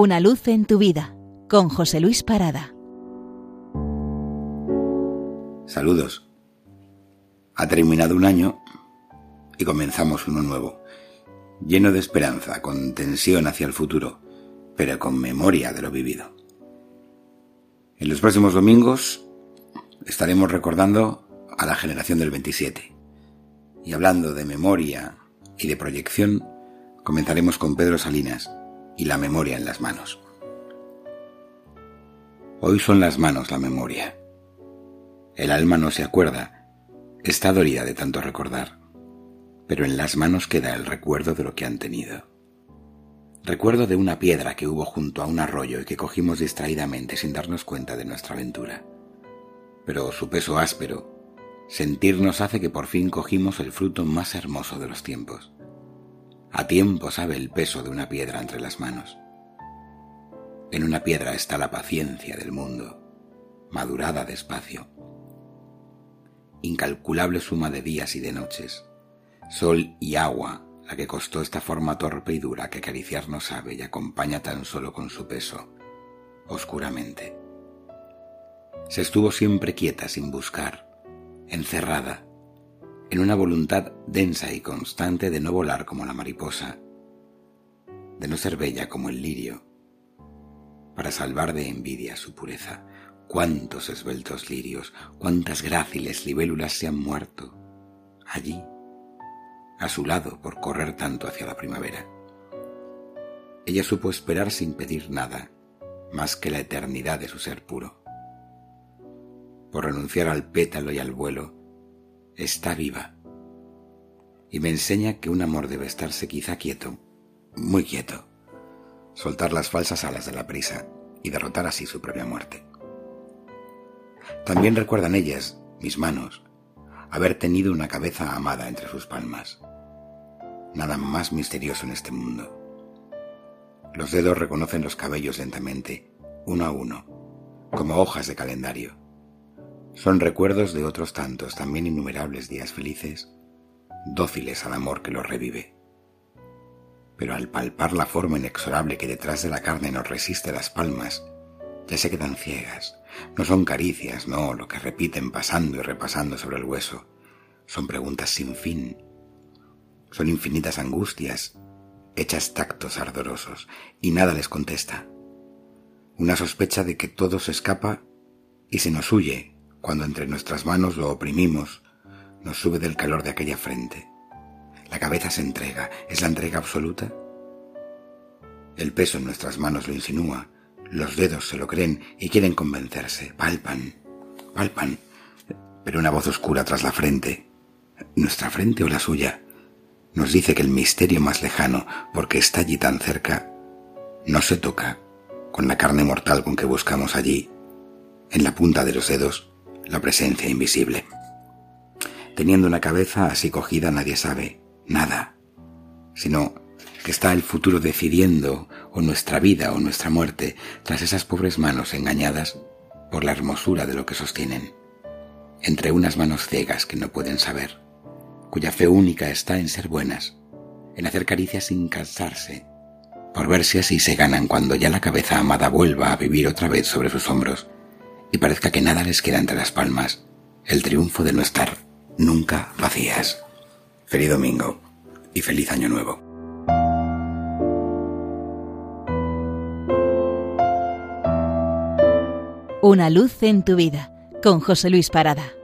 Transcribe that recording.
Una luz en tu vida con José Luis Parada. Saludos. Ha terminado un año y comenzamos uno nuevo, lleno de esperanza, con tensión hacia el futuro, pero con memoria de lo vivido. En los próximos domingos estaremos recordando a la generación del 27. Y hablando de memoria y de proyección, comenzaremos con Pedro Salinas y la memoria en las manos. Hoy son las manos la memoria. El alma no se acuerda, está dolida de tanto recordar, pero en las manos queda el recuerdo de lo que han tenido. Recuerdo de una piedra que hubo junto a un arroyo y que cogimos distraídamente sin darnos cuenta de nuestra aventura. Pero su peso áspero, sentirnos hace que por fin cogimos el fruto más hermoso de los tiempos. A tiempo sabe el peso de una piedra entre las manos. En una piedra está la paciencia del mundo, madurada despacio. Incalculable suma de días y de noches, sol y agua la que costó esta forma torpe y dura que acariciar no sabe y acompaña tan solo con su peso, oscuramente. Se estuvo siempre quieta sin buscar, encerrada, en una voluntad densa y constante de no volar como la mariposa, de no ser bella como el lirio, para salvar de envidia su pureza. Cuántos esbeltos lirios, cuántas gráciles libélulas se han muerto allí a su lado por correr tanto hacia la primavera. Ella supo esperar sin pedir nada, más que la eternidad de su ser puro. Por renunciar al pétalo y al vuelo, está viva. Y me enseña que un amor debe estarse quizá quieto, muy quieto, soltar las falsas alas de la prisa y derrotar así su propia muerte. También recuerdan ellas, mis manos, haber tenido una cabeza amada entre sus palmas nada más misterioso en este mundo. Los dedos reconocen los cabellos lentamente, uno a uno, como hojas de calendario. Son recuerdos de otros tantos, también innumerables días felices, dóciles al amor que los revive. Pero al palpar la forma inexorable que detrás de la carne nos resiste las palmas, ya se quedan ciegas. No son caricias, no, lo que repiten pasando y repasando sobre el hueso. Son preguntas sin fin, son infinitas angustias, hechas tactos ardorosos, y nada les contesta. Una sospecha de que todo se escapa y se nos huye cuando entre nuestras manos lo oprimimos, nos sube del calor de aquella frente. La cabeza se entrega, ¿es la entrega absoluta? El peso en nuestras manos lo insinúa, los dedos se lo creen y quieren convencerse, palpan, palpan, pero una voz oscura tras la frente, nuestra frente o la suya, nos dice que el misterio más lejano, porque está allí tan cerca, no se toca con la carne mortal con que buscamos allí, en la punta de los dedos, la presencia invisible. Teniendo una cabeza así cogida nadie sabe nada, sino que está el futuro decidiendo o nuestra vida o nuestra muerte tras esas pobres manos engañadas por la hermosura de lo que sostienen, entre unas manos ciegas que no pueden saber cuya fe única está en ser buenas, en hacer caricias sin cansarse, por ver si así se ganan cuando ya la cabeza amada vuelva a vivir otra vez sobre sus hombros y parezca que nada les queda entre las palmas, el triunfo de no estar nunca vacías. Feliz domingo y feliz año nuevo. Una luz en tu vida con José Luis Parada.